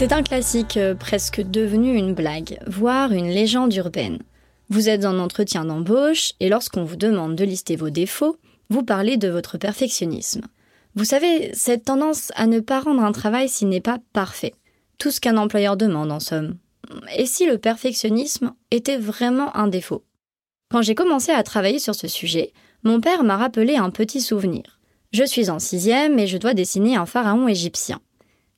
C'est un classique euh, presque devenu une blague, voire une légende urbaine. Vous êtes en entretien d'embauche et lorsqu'on vous demande de lister vos défauts, vous parlez de votre perfectionnisme. Vous savez, cette tendance à ne pas rendre un travail s'il n'est pas parfait. Tout ce qu'un employeur demande en somme. Et si le perfectionnisme était vraiment un défaut? Quand j'ai commencé à travailler sur ce sujet, mon père m'a rappelé un petit souvenir. Je suis en sixième et je dois dessiner un pharaon égyptien.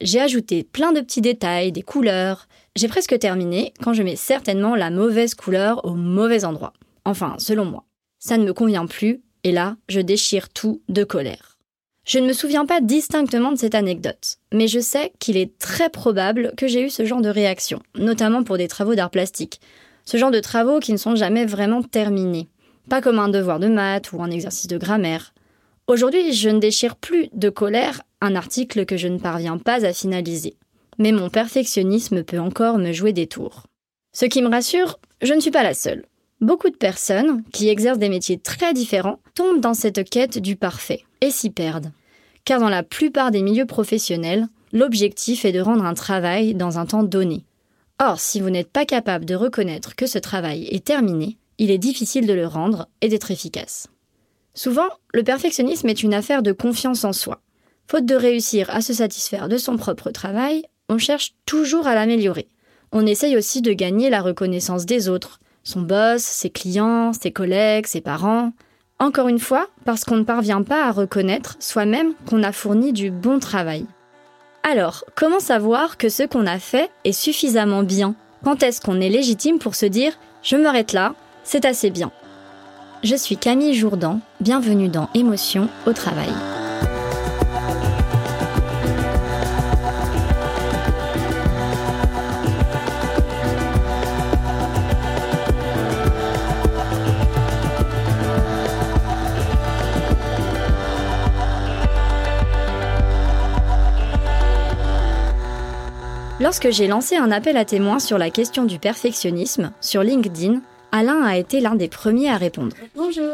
J'ai ajouté plein de petits détails, des couleurs. J'ai presque terminé quand je mets certainement la mauvaise couleur au mauvais endroit. Enfin, selon moi. Ça ne me convient plus, et là, je déchire tout de colère. Je ne me souviens pas distinctement de cette anecdote, mais je sais qu'il est très probable que j'ai eu ce genre de réaction, notamment pour des travaux d'art plastique. Ce genre de travaux qui ne sont jamais vraiment terminés. Pas comme un devoir de maths ou un exercice de grammaire. Aujourd'hui, je ne déchire plus de colère un article que je ne parviens pas à finaliser. Mais mon perfectionnisme peut encore me jouer des tours. Ce qui me rassure, je ne suis pas la seule. Beaucoup de personnes, qui exercent des métiers très différents, tombent dans cette quête du parfait et s'y perdent. Car dans la plupart des milieux professionnels, l'objectif est de rendre un travail dans un temps donné. Or, si vous n'êtes pas capable de reconnaître que ce travail est terminé, il est difficile de le rendre et d'être efficace. Souvent, le perfectionnisme est une affaire de confiance en soi. Faute de réussir à se satisfaire de son propre travail, on cherche toujours à l'améliorer. On essaye aussi de gagner la reconnaissance des autres, son boss, ses clients, ses collègues, ses parents. Encore une fois, parce qu'on ne parvient pas à reconnaître soi-même qu'on a fourni du bon travail. Alors, comment savoir que ce qu'on a fait est suffisamment bien? Quand est-ce qu'on est légitime pour se dire ⁇ je m'arrête là, c'est assez bien ⁇ Je suis Camille Jourdan, bienvenue dans Émotion au travail. Lorsque j'ai lancé un appel à témoins sur la question du perfectionnisme sur LinkedIn, Alain a été l'un des premiers à répondre. Bonjour.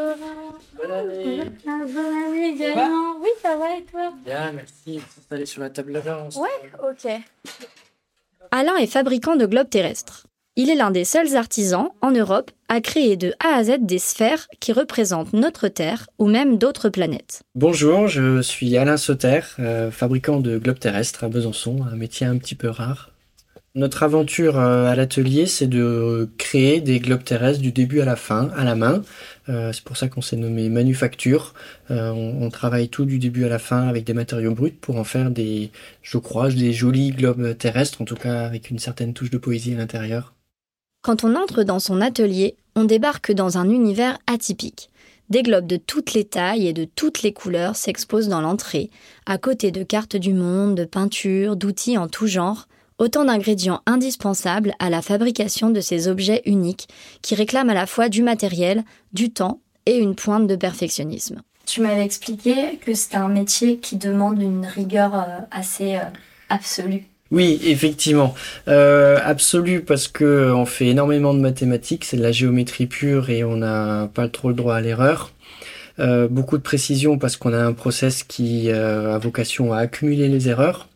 Bonne année. Bonne année également. Oui, ça va et toi? Bien, merci. S'installer sur la table là. Ouais, ok. Alain est fabricant de globes terrestres. Il est l'un des seuls artisans en Europe à créer de A à Z des sphères qui représentent notre Terre ou même d'autres planètes. Bonjour, je suis Alain Sauter, euh, fabricant de globes terrestres à Besançon, un métier un petit peu rare. Notre aventure euh, à l'atelier, c'est de créer des globes terrestres du début à la fin, à la main. Euh, c'est pour ça qu'on s'est nommé manufacture. On travaille tout du début à la fin avec des matériaux bruts pour en faire des, je crois, des jolis globes terrestres, en tout cas avec une certaine touche de poésie à l'intérieur. Quand on entre dans son atelier, on débarque dans un univers atypique. Des globes de toutes les tailles et de toutes les couleurs s'exposent dans l'entrée, à côté de cartes du monde, de peintures, d'outils en tout genre, Autant d'ingrédients indispensables à la fabrication de ces objets uniques qui réclament à la fois du matériel, du temps et une pointe de perfectionnisme. Tu m'avais expliqué que c'est un métier qui demande une rigueur euh, assez euh, absolue. Oui, effectivement. Euh, absolu parce que on fait énormément de mathématiques, c'est de la géométrie pure et on n'a pas trop le droit à l'erreur. Euh, beaucoup de précision parce qu'on a un process qui euh, a vocation à accumuler les erreurs.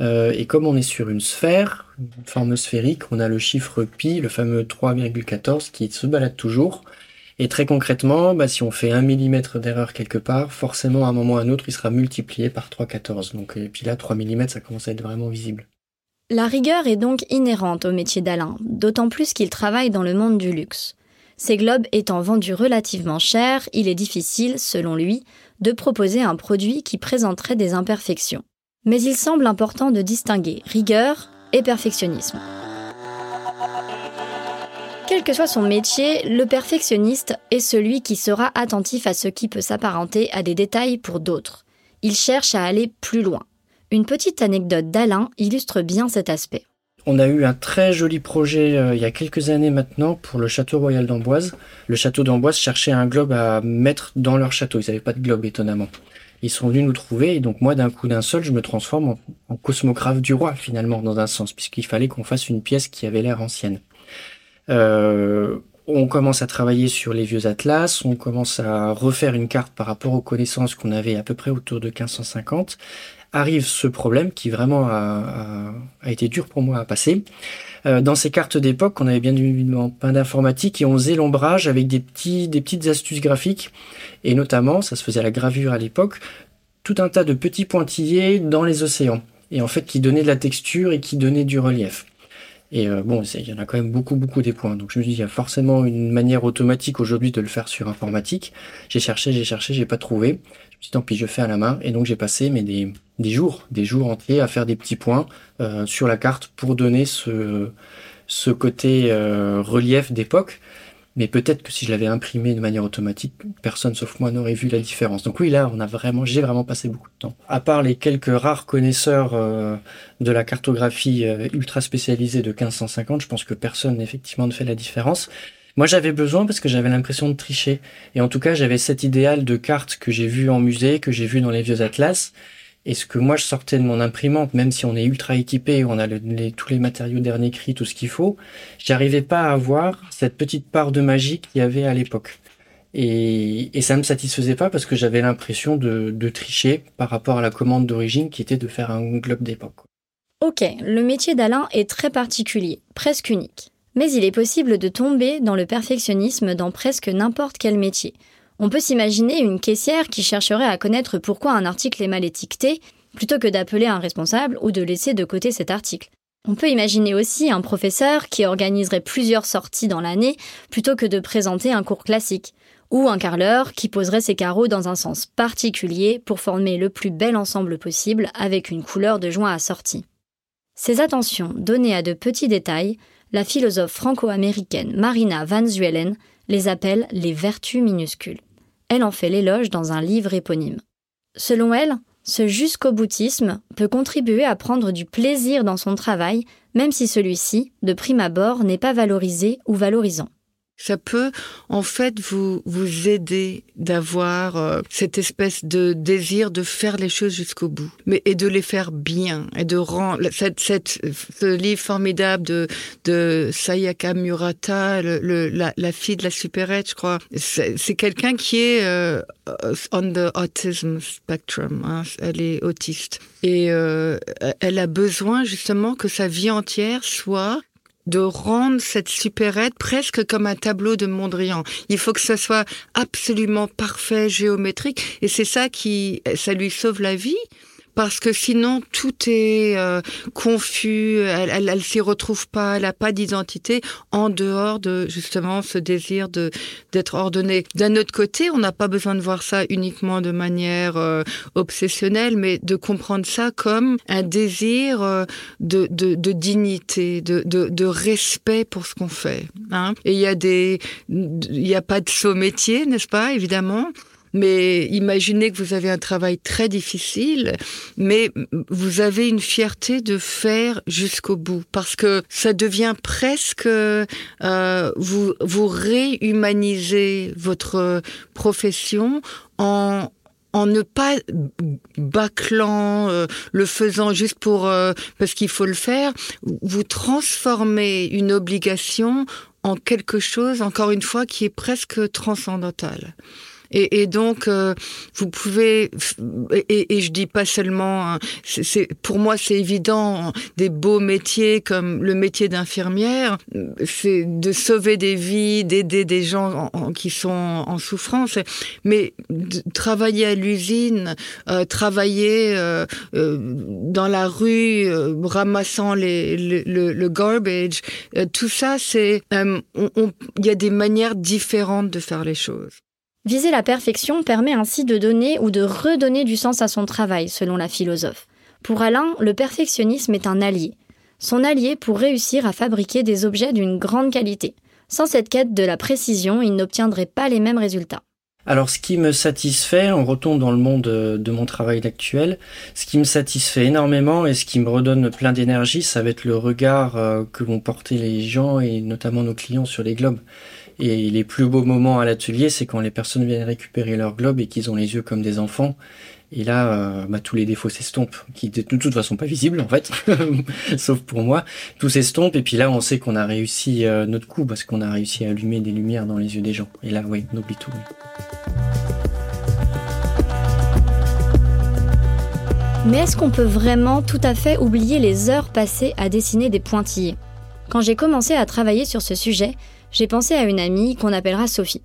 Euh, et comme on est sur une sphère, une forme sphérique, on a le chiffre pi, le fameux 3,14 qui se balade toujours. Et très concrètement, bah, si on fait un millimètre d'erreur quelque part, forcément à un moment ou à un autre, il sera multiplié par 3,14. Donc, et puis là, 3 mm, ça commence à être vraiment visible. La rigueur est donc inhérente au métier d'Alain, d'autant plus qu'il travaille dans le monde du luxe. Ces globes étant vendus relativement cher, il est difficile, selon lui, de proposer un produit qui présenterait des imperfections. Mais il semble important de distinguer rigueur et perfectionnisme. Quel que soit son métier, le perfectionniste est celui qui sera attentif à ce qui peut s'apparenter à des détails pour d'autres. Il cherche à aller plus loin. Une petite anecdote d'Alain illustre bien cet aspect. On a eu un très joli projet euh, il y a quelques années maintenant pour le château royal d'Amboise. Le château d'Amboise cherchait un globe à mettre dans leur château. Ils n'avaient pas de globe étonnamment. Ils sont venus nous trouver et donc moi d'un coup d'un seul je me transforme en, cosmographe du roi finalement dans un sens puisqu'il fallait qu'on fasse une pièce qui avait l'air ancienne. Euh, on commence à travailler sur les vieux atlas, on commence à refaire une carte par rapport aux connaissances qu'on avait à peu près autour de 1550 arrive ce problème qui vraiment a, été dur pour moi à passer. Euh, dans ces cartes d'époque, on avait bien évidemment pas d'informatique et on faisait l'ombrage avec des, petits, des petites astuces graphiques. Et notamment, ça se faisait à la gravure à l'époque, tout un tas de petits pointillés dans les océans. Et en fait, qui donnaient de la texture et qui donnaient du relief. Et euh, bon, il y en a quand même beaucoup, beaucoup des points. Donc je me dis, il y a forcément une manière automatique aujourd'hui de le faire sur informatique. J'ai cherché, j'ai cherché, j'ai pas trouvé. Je me dis, tant pis, je fais à la main. Et donc j'ai passé mais des, des jours, des jours entiers à faire des petits points euh, sur la carte pour donner ce, ce côté euh, relief d'époque. Mais peut-être que si je l'avais imprimé de manière automatique, personne sauf moi n'aurait vu la différence. Donc oui, là, on a vraiment, j'ai vraiment passé beaucoup de temps. À part les quelques rares connaisseurs euh, de la cartographie ultra spécialisée de 1550, je pense que personne effectivement ne fait la différence. Moi, j'avais besoin parce que j'avais l'impression de tricher. Et en tout cas, j'avais cet idéal de carte que j'ai vu en musée, que j'ai vu dans les vieux atlas, et ce que moi je sortais de mon imprimante, même si on est ultra équipé, on a tous les matériaux dernier cri, tout ce qu'il faut, j'arrivais pas à avoir cette petite part de magie qu'il y avait à l'époque. Et, et ça me satisfaisait pas parce que j'avais l'impression de, de tricher par rapport à la commande d'origine qui était de faire un globe d'époque. Ok, le métier d'Alain est très particulier, presque unique. Mais il est possible de tomber dans le perfectionnisme dans presque n'importe quel métier. On peut s'imaginer une caissière qui chercherait à connaître pourquoi un article est mal étiqueté, plutôt que d'appeler un responsable ou de laisser de côté cet article. On peut imaginer aussi un professeur qui organiserait plusieurs sorties dans l'année plutôt que de présenter un cours classique, ou un carreleur qui poserait ses carreaux dans un sens particulier pour former le plus bel ensemble possible avec une couleur de joint assortie. Ces attentions données à de petits détails, la philosophe franco-américaine Marina Van Zuelen les appelle les vertus minuscules. Elle en fait l'éloge dans un livre éponyme. Selon elle, ce jusqu'au boutisme peut contribuer à prendre du plaisir dans son travail, même si celui-ci, de prime abord, n'est pas valorisé ou valorisant ça peut en fait vous vous aider d'avoir euh, cette espèce de désir de faire les choses jusqu'au bout, mais et de les faire bien et de rendre cette, cette ce livre formidable de de Sayaka Murata, le, la, la, fille de la supérette, je crois. C'est quelqu'un qui est euh, on the autism spectrum. Hein, elle est autiste et euh, elle a besoin justement que sa vie entière soit de rendre cette supérette presque comme un tableau de Mondrian. Il faut que ce soit absolument parfait, géométrique, et c'est ça qui, ça lui sauve la vie parce que sinon tout est euh, confus, elle, elle, s'y retrouve pas, elle a pas d'identité en dehors de justement ce désir de d'être ordonnée. D'un autre côté, on n'a pas besoin de voir ça uniquement de manière euh, obsessionnelle, mais de comprendre ça comme un désir euh, de, de, dignité, de, de, respect pour ce qu'on fait. Hein. Et il y a il n'y a pas de saut métier, n'est-ce pas, évidemment? Mais imaginez que vous avez un travail très difficile, mais vous avez une fierté de faire jusqu'au bout, parce que ça devient presque euh, vous vous réhumanisez votre profession en en ne pas bâclant, euh, le faisant juste pour euh, parce qu'il faut le faire, vous transformez une obligation en quelque chose, encore une fois, qui est presque transcendantal. Et, et donc, euh, vous pouvez, et, et, je dis pas seulement, hein, c'est pour moi c'est évident, des beaux métiers comme le métier d'infirmière, c'est de sauver des vies, d'aider des gens en, qui sont en souffrance, mais travailler à l'usine, euh, travailler euh, euh, dans la rue, euh, ramassant les, le, le, garbage, tout ça, c'est, il y a des manières différentes de faire les choses. Viser la perfection permet ainsi de donner ou de redonner du sens à son travail, selon la philosophe. Pour Alain, le perfectionnisme est un allié. Son allié pour réussir à fabriquer des objets d'une grande qualité. Sans cette quête de la précision, il n'obtiendrait pas les mêmes résultats. Alors ce qui me satisfait, on retombe dans le monde de mon travail actuel, ce qui me satisfait énormément et ce qui me redonne plein d'énergie, ça va être le regard euh, que vont porter les gens et notamment nos clients sur les globes. Et les plus beaux moments à l'atelier, c'est quand les personnes viennent récupérer leur globe et qu'ils ont les yeux comme des enfants. Et là, euh, bah, tous les défauts s'estompent, qui de toute façon pas visibles en fait, sauf pour moi. Tout s'estompe et puis là, on sait qu'on a réussi euh, notre coup parce qu'on a réussi à allumer des lumières dans les yeux des gens. Et là, oui, on oublie tout. Mais est-ce qu'on peut vraiment tout à fait oublier les heures passées à dessiner des pointillés? Quand j'ai commencé à travailler sur ce sujet, j'ai pensé à une amie qu'on appellera Sophie.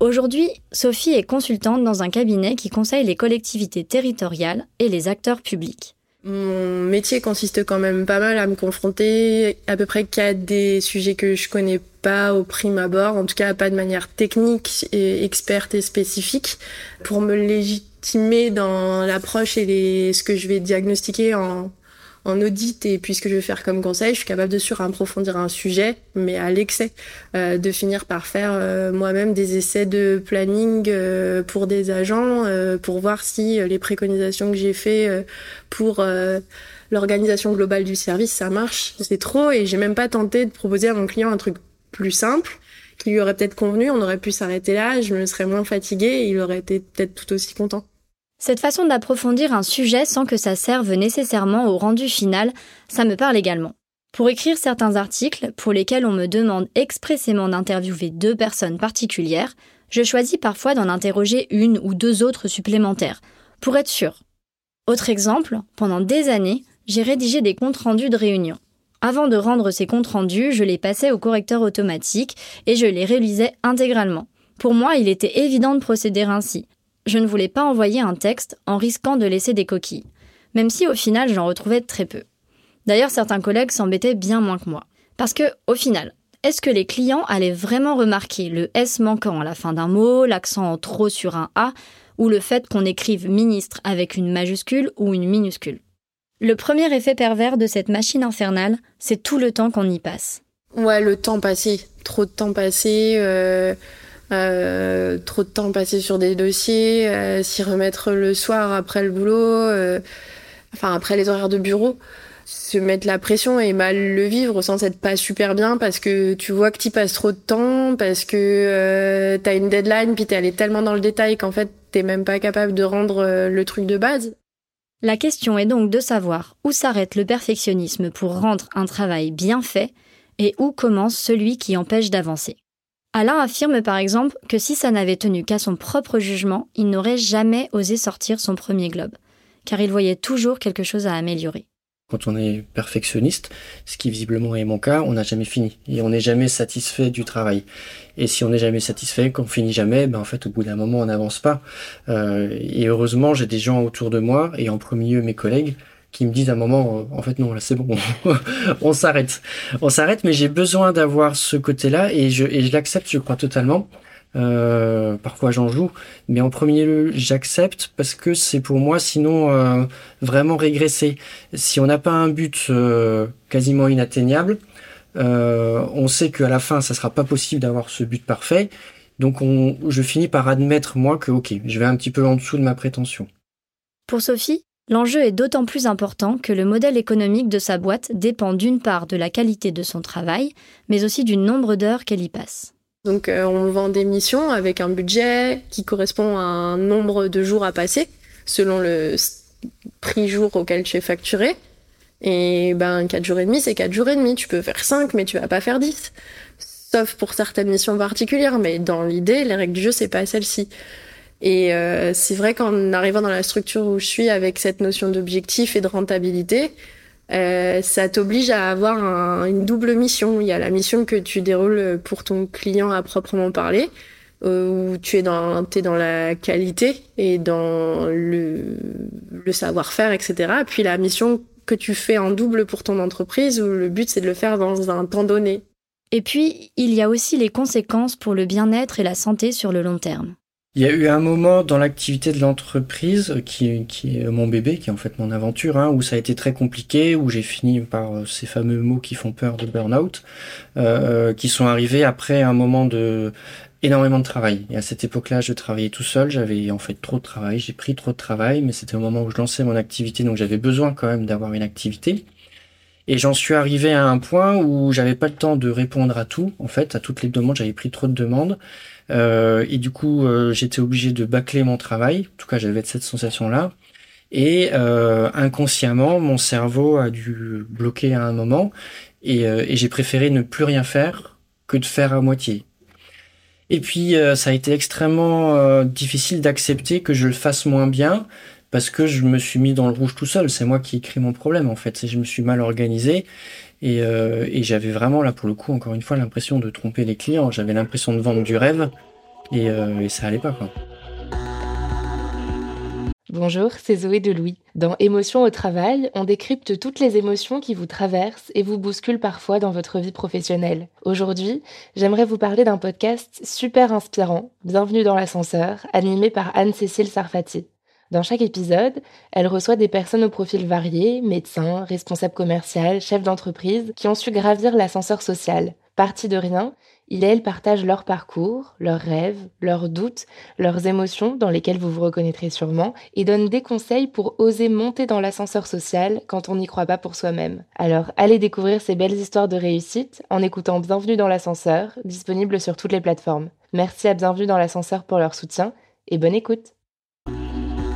Aujourd'hui, Sophie est consultante dans un cabinet qui conseille les collectivités territoriales et les acteurs publics. Mon métier consiste quand même pas mal à me confronter à peu près qu'à des sujets que je connais pas au prime abord, en tout cas pas de manière technique et experte et spécifique, pour me légitimer dans l'approche et les, ce que je vais diagnostiquer en, en audit et puis ce que je vais faire comme conseil, je suis capable de surapprofondir un sujet, mais à l'excès, euh, de finir par faire euh, moi-même des essais de planning euh, pour des agents, pour voir si les préconisations que j'ai fait pour l'organisation globale du service, ça marche. C'est trop et j'ai même pas tenté de proposer à mon client un truc plus simple qui lui aurait peut-être convenu, on aurait pu s'arrêter là, je me serais moins fatiguée et il aurait été peut-être tout aussi content. Cette façon d'approfondir un sujet sans que ça serve nécessairement au rendu final, ça me parle également. Pour écrire certains articles pour lesquels on me demande expressément d'interviewer deux personnes particulières, je choisis parfois d'en interroger une ou deux autres supplémentaires, pour être sûr. Autre exemple, pendant des années, j'ai rédigé des comptes rendus de réunions. Avant de rendre ces comptes rendus, je les passais au correcteur automatique et je les réalisais intégralement. Pour moi, il était évident de procéder ainsi je ne voulais pas envoyer un texte en risquant de laisser des coquilles, même si au final j'en retrouvais très peu. D'ailleurs, certains collègues s'embêtaient bien moins que moi. Parce que, au final, est-ce que les clients allaient vraiment remarquer le S manquant à la fin d'un mot, l'accent en trop sur un A, ou le fait qu'on écrive ministre avec une majuscule ou une minuscule? Le premier effet pervers de cette machine infernale, c'est tout le temps qu'on y passe. Ouais, le temps passé. Trop de temps passé. Euh, euh, trop de temps passé sur des dossiers, euh, s'y remettre le soir après le boulot, euh, enfin après les horaires de bureau, se mettre la pression et mal le vivre sans être pas super bien parce que tu vois que tu passes trop de temps, parce que t'as une deadline puis t'es allé tellement dans le détail qu'en fait t'es même pas capable de rendre le truc de base. La question est donc de savoir où s'arrête le perfectionnisme pour rendre un travail bien fait et où commence celui qui empêche d'avancer. Alain affirme par exemple que si ça n'avait tenu qu'à son propre jugement, il n'aurait jamais osé sortir son premier globe, car il voyait toujours quelque chose à améliorer. Quand on est perfectionniste, ce qui visiblement est mon cas, on n'a jamais fini et on n'est jamais satisfait du travail. Et si on n'est jamais satisfait, qu'on finit jamais, ben en fait au bout d'un moment on n'avance pas. Euh, et heureusement j'ai des gens autour de moi et en premier lieu mes collègues qui me disent à un moment, euh, en fait non, là c'est bon, on s'arrête, on s'arrête, mais j'ai besoin d'avoir ce côté-là et je, et je l'accepte, je crois totalement. Euh, parfois j'en joue, mais en premier lieu j'accepte parce que c'est pour moi sinon euh, vraiment régresser. Si on n'a pas un but euh, quasiment inatteignable, on sait qu'à la fin ça sera pas possible d'avoir ce but parfait Donc on, je finis par admettre moi que ok, je vais un petit peu en dessous de ma prétention. Pour Sophie, l'enjeu est d'autant plus important que le modèle économique de sa boîte dépend d'une part de la qualité de son travail, mais aussi du nombre d'heures qu'elle y passe. Donc euh, on vend des missions avec un budget qui correspond à un nombre de jours à passer selon le prix jour auquel tu es facturé. Et ben 4 jours et demi, c'est 4 jours et demi. Tu peux faire 5, mais tu vas pas faire 10. Sauf pour certaines missions particulières, mais dans l'idée, les règles du jeu, c'est pas celle-ci. Et euh, c'est vrai qu'en arrivant dans la structure où je suis avec cette notion d'objectif et de rentabilité, euh, ça t'oblige à avoir une double mission. Il y a la mission que tu déroules pour ton client à proprement parler, euh, où tu es dans, dans la qualité et dans le, le savoir-faire, etc. Puis la mission que tu fais en double pour ton entreprise, où le but c'est de le faire dans un temps donné. Et puis, il y a aussi les conséquences pour le bien-être et la santé sur le long terme. Il y a eu un moment dans l'activité de l'entreprise qui, est mon bébé, qui est en fait mon aventure, hein, où ça a été très compliqué, où j'ai fini par euh, ces fameux mots qui font peur de burn-out, euh, qui sont arrivés après un moment de énormément de travail. Et à cette époque-là, je travaillais tout seul, j'avais en fait trop de travail, j'ai pris trop de travail, mais c'était au moment où je lançais mon activité, donc j'avais besoin quand même d'avoir une activité. Et j'en suis arrivé à un point où j'avais pas le temps de répondre à tout, en fait, à toutes les demandes, j'avais pris trop de demandes. Euh, et du coup, euh, j'étais obligé de bâcler mon travail. En tout cas, j'avais cette sensation-là. Et euh, inconsciemment, mon cerveau a dû bloquer à un moment. Et, et j'ai préféré ne plus rien faire que de faire à moitié. Et puis, ça a été extrêmement difficile d'accepter que je le fasse moins bien parce que je me suis mis dans le rouge tout seul. C'est moi qui ai mon problème en fait. Je me suis mal organisé et, euh, et j'avais vraiment là pour le coup encore une fois l'impression de tromper les clients. J'avais l'impression de vendre du rêve et, euh, ça allait pas quoi. Bonjour, c'est Zoé de Louis. Dans Émotions au travail, on décrypte toutes les émotions qui vous traversent et vous bousculent parfois dans votre vie professionnelle. Aujourd'hui, j'aimerais vous parler d'un podcast super inspirant, Bienvenue dans l'ascenseur, animé par Anne-Cécile Sarfati. Dans chaque épisode, elle reçoit des personnes au profil varié, médecins, responsables commerciaux, chefs d'entreprise, qui ont su gravir l'ascenseur social. Partis de rien, ils et elles partagent leur parcours, leurs rêves, leurs doutes, leurs émotions dans lesquelles vous vous reconnaîtrez sûrement, et donnent des conseils pour oser monter dans l'ascenseur social quand on n'y croit pas pour soi-même. Alors allez découvrir ces belles histoires de réussite en écoutant Bienvenue dans l'ascenseur, disponible sur toutes les plateformes. Merci à Bienvenue dans l'ascenseur pour leur soutien, et bonne écoute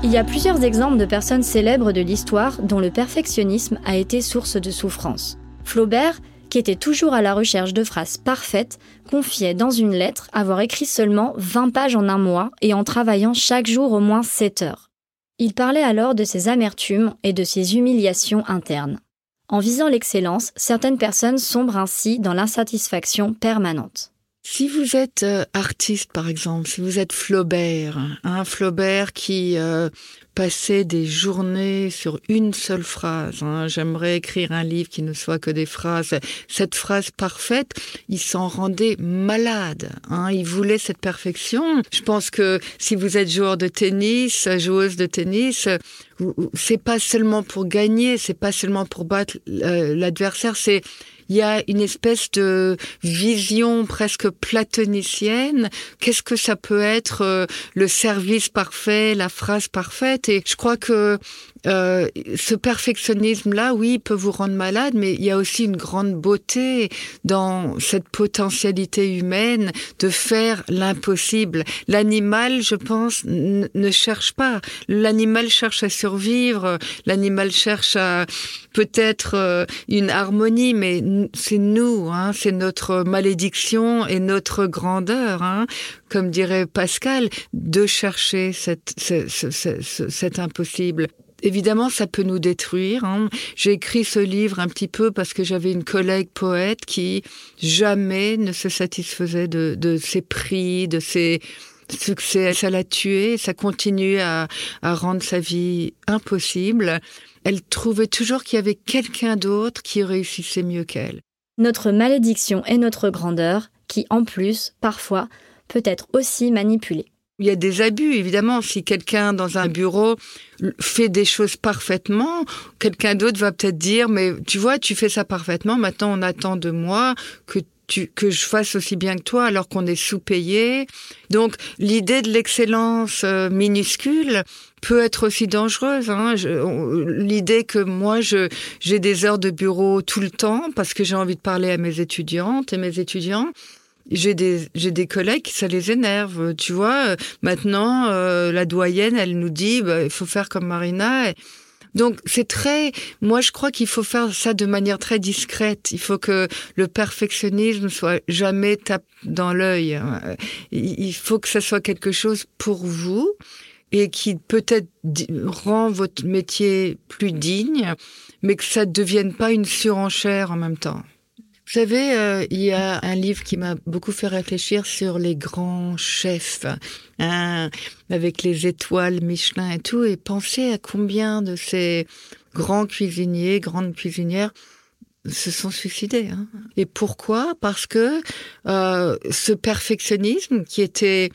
il y a plusieurs exemples de personnes célèbres de l'histoire dont le perfectionnisme a été source de souffrance. Flaubert, qui était toujours à la recherche de phrases parfaites, confiait dans une lettre avoir écrit seulement 20 pages en un mois et en travaillant chaque jour au moins 7 heures. Il parlait alors de ses amertumes et de ses humiliations internes. En visant l'excellence, certaines personnes sombrent ainsi dans l'insatisfaction permanente. Si vous êtes euh, artiste, par exemple, si vous êtes Flaubert, hein, Flaubert qui euh, passait des journées sur une seule phrase, hein, j'aimerais écrire un livre qui ne soit que des phrases, cette phrase parfaite, il s'en rendait malade. Hein, il voulait cette perfection. Je pense que si vous êtes joueur de tennis, joueuse de tennis, c'est pas seulement pour gagner, c'est pas seulement pour battre euh, l'adversaire, c'est il y a une espèce de vision presque platonicienne. Qu'est-ce que ça peut être euh, le service parfait, la phrase parfaite? Et je crois que euh, ce perfectionnisme-là, oui, peut vous rendre malade, mais il y a aussi une grande beauté dans cette potentialité humaine de faire l'impossible. L'animal, je pense, ne cherche pas. L'animal cherche à survivre, l'animal cherche à peut-être euh, une harmonie, mais c'est nous, hein, c'est notre malédiction et notre grandeur, hein, comme dirait Pascal, de chercher cette, cet impossible. Évidemment, ça peut nous détruire. Hein. J'ai écrit ce livre un petit peu parce que j'avais une collègue poète qui jamais ne se satisfaisait de, de ses prix, de ses succès. Ça l'a tué, ça continue à, à rendre sa vie impossible. Elle trouvait toujours qu'il y avait quelqu'un d'autre qui réussissait mieux qu'elle. Notre malédiction est notre grandeur, qui en plus, parfois, peut être aussi manipulée. Il y a des abus, évidemment. Si quelqu'un dans un bureau fait des choses parfaitement, quelqu'un d'autre va peut-être dire, mais tu vois, tu fais ça parfaitement, maintenant on attend de moi que tu, que je fasse aussi bien que toi alors qu'on est sous-payé. Donc l'idée de l'excellence euh, minuscule peut être aussi dangereuse. Hein. L'idée que moi, je j'ai des heures de bureau tout le temps parce que j'ai envie de parler à mes étudiantes et mes étudiants. J'ai des j'ai des collègues ça les énerve. Tu vois, maintenant euh, la doyenne, elle nous dit bah, il faut faire comme Marina. Donc c'est très, moi je crois qu'il faut faire ça de manière très discrète. Il faut que le perfectionnisme soit jamais tape dans l'œil. Il faut que ça soit quelque chose pour vous et qui peut-être rend votre métier plus digne, mais que ça ne devienne pas une surenchère en même temps. Vous savez, euh, il y a un livre qui m'a beaucoup fait réfléchir sur les grands chefs, hein, avec les étoiles Michelin et tout, et penser à combien de ces grands cuisiniers, grandes cuisinières se sont suicidés. Hein. Et pourquoi? Parce que euh, ce perfectionnisme qui était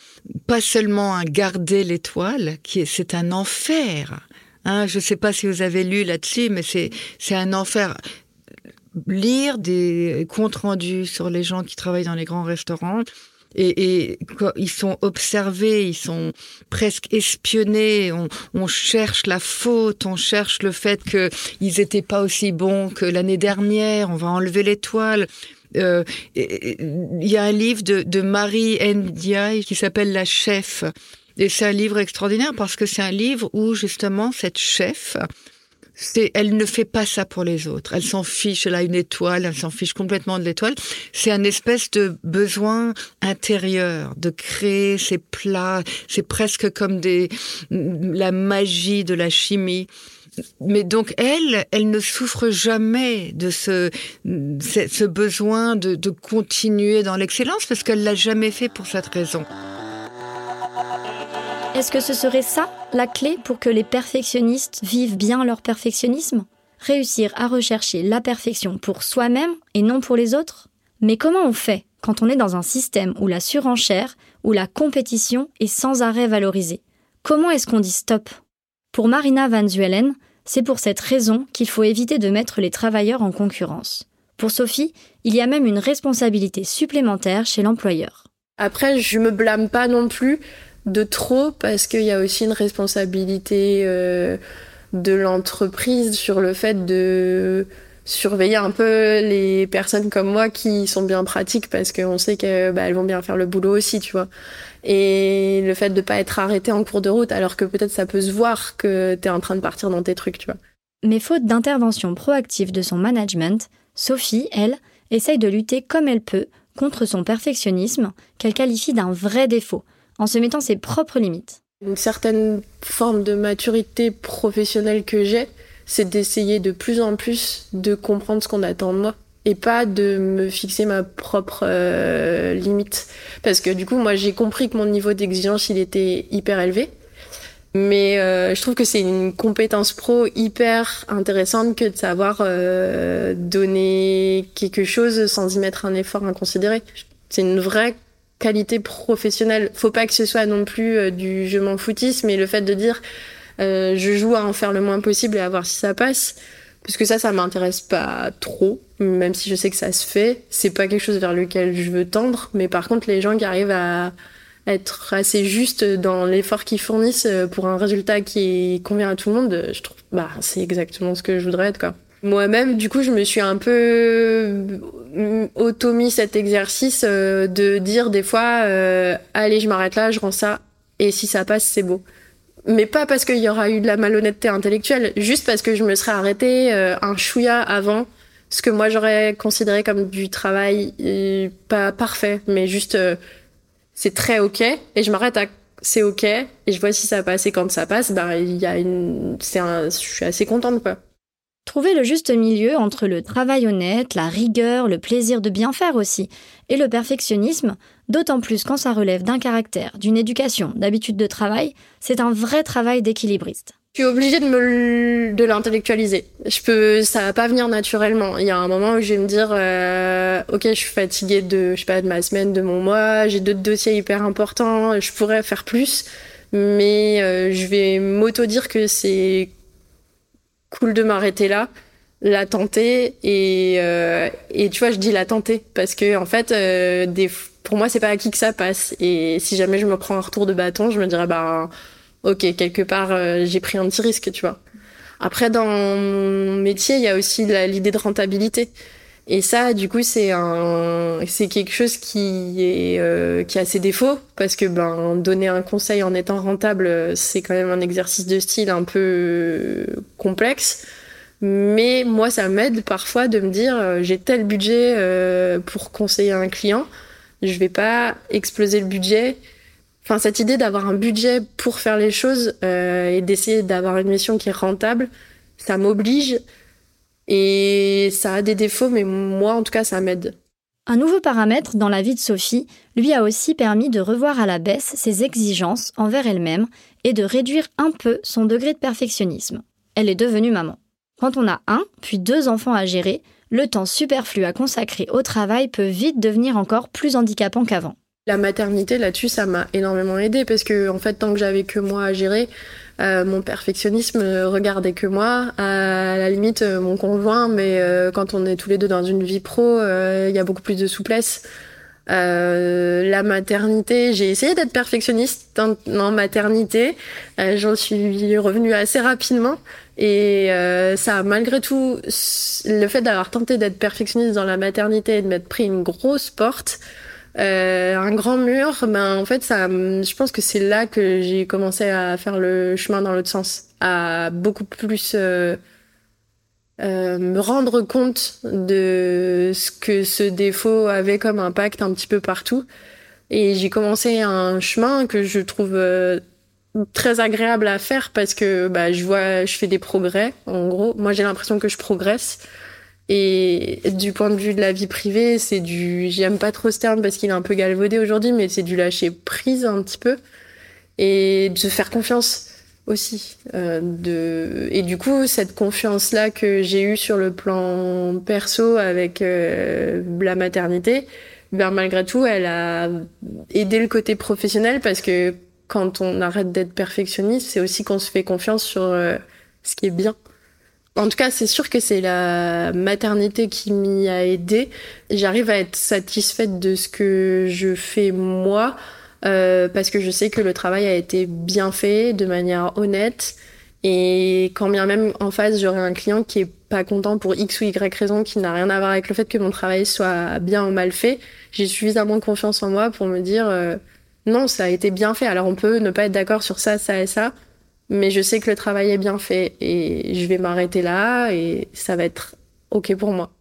pas seulement un garder l'étoile, c'est un enfer. Hein, je ne sais pas si vous avez lu là-dessus, mais c'est c'est un enfer lire des comptes rendus sur les gens qui travaillent dans les grands restaurants. Et, ils sont observés, ils sont presque espionnés. On, cherche la faute, on cherche le fait qu'ils n'étaient pas aussi bons que l'année dernière. On va enlever l'étoile. Euh, il y a un livre de, de Marie Ndiaye qui s'appelle La Chef. Et c'est un livre extraordinaire parce que c'est un livre où justement cette chef elle ne fait pas ça pour les autres. Elle s'en fiche. Elle a une étoile. Elle s'en fiche complètement de l'étoile. C'est un espèce de besoin intérieur de créer ces plats. C'est presque comme la magie de la chimie. Mais donc elle, elle ne souffre jamais de ce, ce besoin de, de continuer dans l'excellence parce qu'elle l'a jamais fait pour cette raison. Est-ce que ce serait ça, la clé pour que les perfectionnistes vivent bien leur perfectionnisme? Réussir à rechercher la perfection pour soi-même et non pour les autres? Mais comment on fait quand on est dans un système où la surenchère, où la compétition est sans arrêt valorisée? Comment est-ce qu'on dit stop? Pour Marina Van Zuelen, c'est pour cette raison qu'il faut éviter de mettre les travailleurs en concurrence. Pour Sophie, il y a même une responsabilité supplémentaire chez l'employeur. Après, je me blâme pas non plus de trop parce qu'il y a aussi une responsabilité euh, de l'entreprise sur le fait de surveiller un peu les personnes comme moi qui sont bien pratiques parce qu'on sait qu'elles bah, vont bien faire le boulot aussi, tu vois. Et le fait de pas être arrêté en cours de route alors que peut-être ça peut se voir que tu es en train de partir dans tes trucs, tu vois. Mais faute d'intervention proactive de son management, Sophie, elle, essaye de lutter comme elle peut contre son perfectionnisme qu'elle qualifie d'un vrai défaut en se mettant ses propres limites. Une certaine forme de maturité professionnelle que j'ai, c'est d'essayer de plus en plus de comprendre ce qu'on attend de moi et pas de me fixer ma propre euh, limite. Parce que du coup, moi, j'ai compris que mon niveau d'exigence, il était hyper élevé. Mais euh, je trouve que c'est une compétence pro hyper intéressante que de savoir euh, donner quelque chose sans y mettre un effort inconsidéré. C'est une vraie qualité professionnelle. Faut pas que ce soit non plus euh, du je m'en foutisme, mais le fait de dire euh, je joue à en faire le moins possible et à voir si ça passe. Parce que ça, ça m'intéresse pas trop, même si je sais que ça se fait. C'est pas quelque chose vers lequel je veux tendre, mais par contre, les gens qui arrivent à être assez justes dans l'effort qu'ils fournissent euh, pour un résultat qui convient à tout le monde, je trouve, bah, c'est exactement ce que je voudrais être, quoi. Moi-même, du coup, je me suis un peu euh, auto cet exercice euh, de dire des fois, euh, allez, je m'arrête là, je rends ça, et si ça passe, c'est beau. Mais pas parce qu'il y aura eu de la malhonnêteté intellectuelle, juste parce que je me serais arrêtée un chouïa avant ce que moi j'aurais considéré comme du travail pas parfait, mais juste c'est très ok, et je m'arrête à c'est ok, et je vois si ça passe, et quand ça passe, bah il y a une, c'est un, je suis assez contente quoi. Trouver le juste milieu entre le travail honnête, la rigueur, le plaisir de bien faire aussi, et le perfectionnisme, d'autant plus quand ça relève d'un caractère, d'une éducation, d'habitude de travail, c'est un vrai travail d'équilibriste. Je suis obligée de me de l'intellectualiser. Je peux, ça va pas venir naturellement. Il y a un moment où je vais me dire, euh, ok, je suis fatiguée de, de ma semaine, de mon mois, j'ai d'autres dossiers hyper importants, je pourrais faire plus, mais euh, je vais m'auto dire que c'est cool de m'arrêter là la tenter et euh, et tu vois je dis la tenter parce que en fait euh, des pour moi c'est pas acquis que ça passe et si jamais je me prends un retour de bâton je me dirais bah ok quelque part euh, j'ai pris un petit risque tu vois. Après dans mon métier il y a aussi l'idée de rentabilité et ça du coup c'est un c'est quelque chose qui est euh, qui a ses défauts parce que ben donner un conseil en étant rentable c'est quand même un exercice de style un peu complexe mais moi, ça m'aide parfois de me dire, euh, j'ai tel budget euh, pour conseiller un client, je vais pas exploser le budget. Enfin, cette idée d'avoir un budget pour faire les choses euh, et d'essayer d'avoir une mission qui est rentable, ça m'oblige et ça a des défauts, mais moi, en tout cas, ça m'aide. Un nouveau paramètre dans la vie de Sophie lui a aussi permis de revoir à la baisse ses exigences envers elle-même et de réduire un peu son degré de perfectionnisme. Elle est devenue maman. Quand on a un, puis deux enfants à gérer, le temps superflu à consacrer au travail peut vite devenir encore plus handicapant qu'avant. La maternité, là-dessus, ça m'a énormément aidé parce que, en fait, tant que j'avais que moi à gérer, euh, mon perfectionnisme regardait que moi. À la limite, euh, mon conjoint, mais euh, quand on est tous les deux dans une vie pro, il y a beaucoup plus de souplesse. la maternité, j'ai essayé d'être perfectionniste en, maternité. J'en suis revenue assez rapidement. Et euh, ça, malgré tout, le fait d'avoir tenté d'être perfectionniste dans la maternité et de m'être pris une grosse porte, euh, un grand mur, ben en fait, ça, je pense que c'est là que j'ai commencé à faire le chemin dans l'autre sens, à beaucoup plus euh, euh, me rendre compte de ce que ce défaut avait comme impact un petit peu partout. Et j'ai commencé un chemin que je trouve euh, très agréable à faire parce que bah, je vois, je fais des progrès. En gros, moi j'ai l'impression que je progresse. Et du point de vue de la vie privée, c'est du, j'aime pas trop ce terme parce qu'il est un peu galvaudé aujourd'hui, mais c'est du lâcher prise un petit peu et de se faire confiance aussi. Euh, de et du coup, cette confiance là que j'ai eue sur le plan perso avec euh, la maternité, ben malgré tout, elle a aidé le côté professionnel parce que quand on arrête d'être perfectionniste, c'est aussi qu'on se fait confiance sur euh, ce qui est bien. En tout cas, c'est sûr que c'est la maternité qui m'y a aidé. J'arrive à être satisfaite de ce que je fais moi, euh, parce que je sais que le travail a été bien fait, de manière honnête. Et quand bien même en face, j'aurai un client qui est pas content pour X ou Y raison, qui n'a rien à voir avec le fait que mon travail soit bien ou mal fait, j'ai suffisamment confiance en moi pour me dire... Euh, non, ça a été bien fait. Alors on peut ne pas être d'accord sur ça, ça et ça, mais je sais que le travail est bien fait et je vais m'arrêter là et ça va être OK pour moi.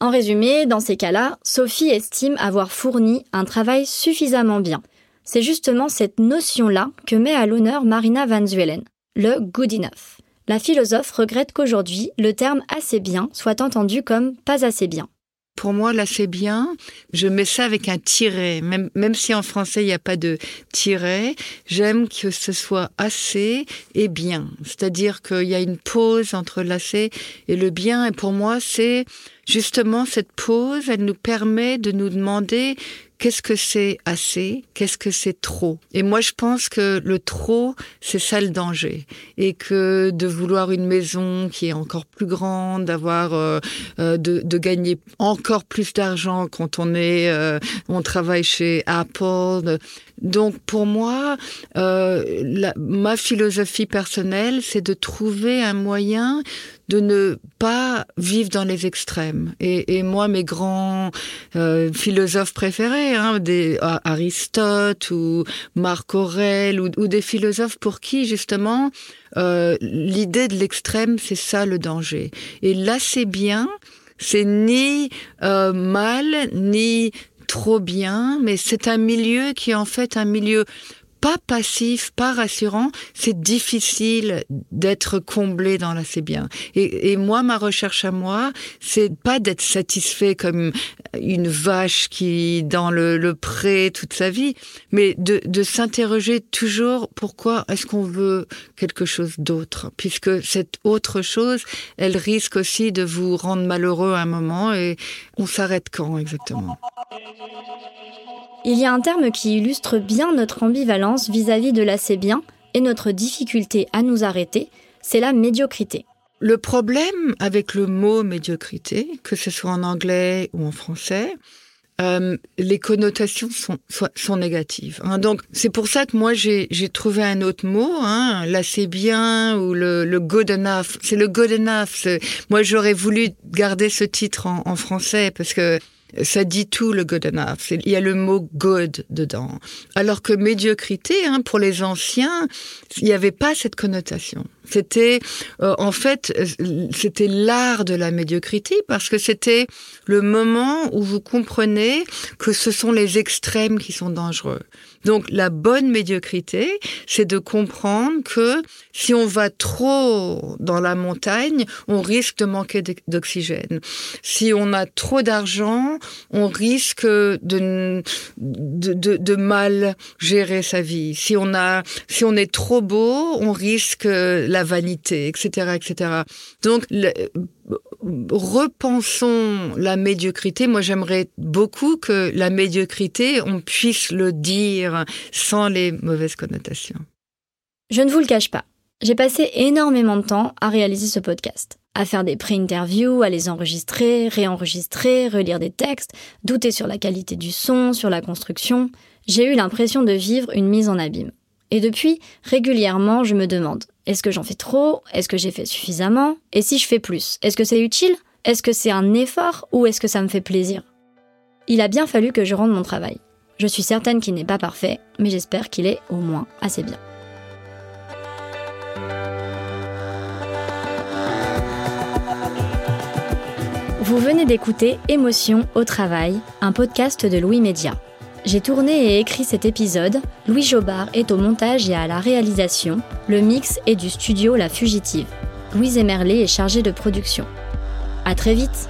En résumé, dans ces cas-là, Sophie estime avoir fourni un travail suffisamment bien. C'est justement cette notion-là que met à l'honneur Marina Van Zuelen, le good enough. La philosophe regrette qu'aujourd'hui, le terme assez bien soit entendu comme pas assez bien. Pour moi, là, c'est bien. Je mets ça avec un tiret. Même, même si en français, il n'y a pas de tiret, j'aime que ce soit assez et bien. C'est-à-dire qu'il y a une pause entre l'assez et le bien. Et pour moi, c'est justement cette pause, elle nous permet de nous demander qu'est-ce que c'est assez, qu'est-ce que c'est trop. Et moi, je pense que le trop, c'est ça le danger. Et que de vouloir une maison qui est encore plus grande, d'avoir, euh, euh, de, gagner encore plus d'argent quand on est, euh, on travaille chez Apple. Donc, pour moi, ma philosophie personnelle, c'est de trouver un moyen de ne pas vivre dans les extrêmes. Et, et moi, mes grands euh, philosophes préférés, hein, des Aristote ou Marc Aurèle ou, ou, des philosophes pour qui justement euh, l'idée de l'extrême, c'est ça le danger. Et là, c'est bien. C'est ni euh, mal ni trop bien, mais c'est un milieu qui est en fait un milieu pas passif, pas rassurant, c'est difficile d'être comblé dans l'assez bien. Et, moi, ma recherche à moi, c'est pas d'être satisfait comme une vache qui dans le, le pré toute sa vie, mais de, de s'interroger toujours pourquoi est-ce qu'on veut quelque chose d'autre, puisque cette autre chose, elle risque aussi de vous rendre malheureux à un moment et on s'arrête quand exactement? Il y a un terme qui illustre bien notre ambivalence vis-à-vis de l'assez bien et notre difficulté à nous arrêter, c'est la médiocrité. Le problème avec le mot médiocrité, que ce soit en anglais ou en français, euh, les connotations sont, sont négatives. Hein. Donc c'est pour ça que moi j'ai trouvé un autre mot, hein, bien ou le, le good enough. C'est le good enough. Moi j'aurais voulu garder ce titre en français parce que ça dit tout le good enough. Il y a le mot good dedans. Alors que médiocrité, hein, pour les anciens, il n'y avait pas cette connotation. C'était euh, en fait euh, c'était l'art de la médiocrité parce que c'était le moment où vous comprenez que ce sont les extrêmes qui sont dangereux. Donc la bonne médiocrité, c'est de comprendre que si on va trop dans la montagne, on risque de manquer d'oxygène. Si on a trop d'argent, on risque de, de, de, mal gérer sa vie. Si on a, si on est trop beau, on risque la vanité, etc., etc. Donc, repensons la médiocrité. Moi, j'aimerais beaucoup que la médiocrité, on puisse le dire sans les mauvaises connotations. Je ne vous le cache pas. J'ai passé énormément de temps à réaliser ce podcast, à faire des pré-interviews, à les enregistrer, réenregistrer, relire des textes, douter sur la qualité du son, sur la construction. J'ai eu l'impression de vivre une mise en abîme. Et depuis, régulièrement, je me demande, est-ce que j'en fais trop? Est-ce que j'ai fait suffisamment? Et si je fais plus Est-ce que c'est utile? Est-ce que c'est un effort ou est-ce que ça me fait plaisir? Il a bien fallu que je rende mon travail. Je suis certaine qu'il n'est pas parfait, mais j'espère qu'il est au moins assez bien. Vous venez d'écouter Émotion au travail, un podcast de Louis Média. J'ai tourné et écrit cet épisode. Louis Jobard est au montage et à la réalisation. Le mix est du studio La Fugitive. Louise Emerlet est chargée de production. À très vite!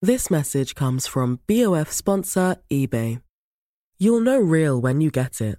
This message comes from BOF sponsor eBay. You'll know real when you get it.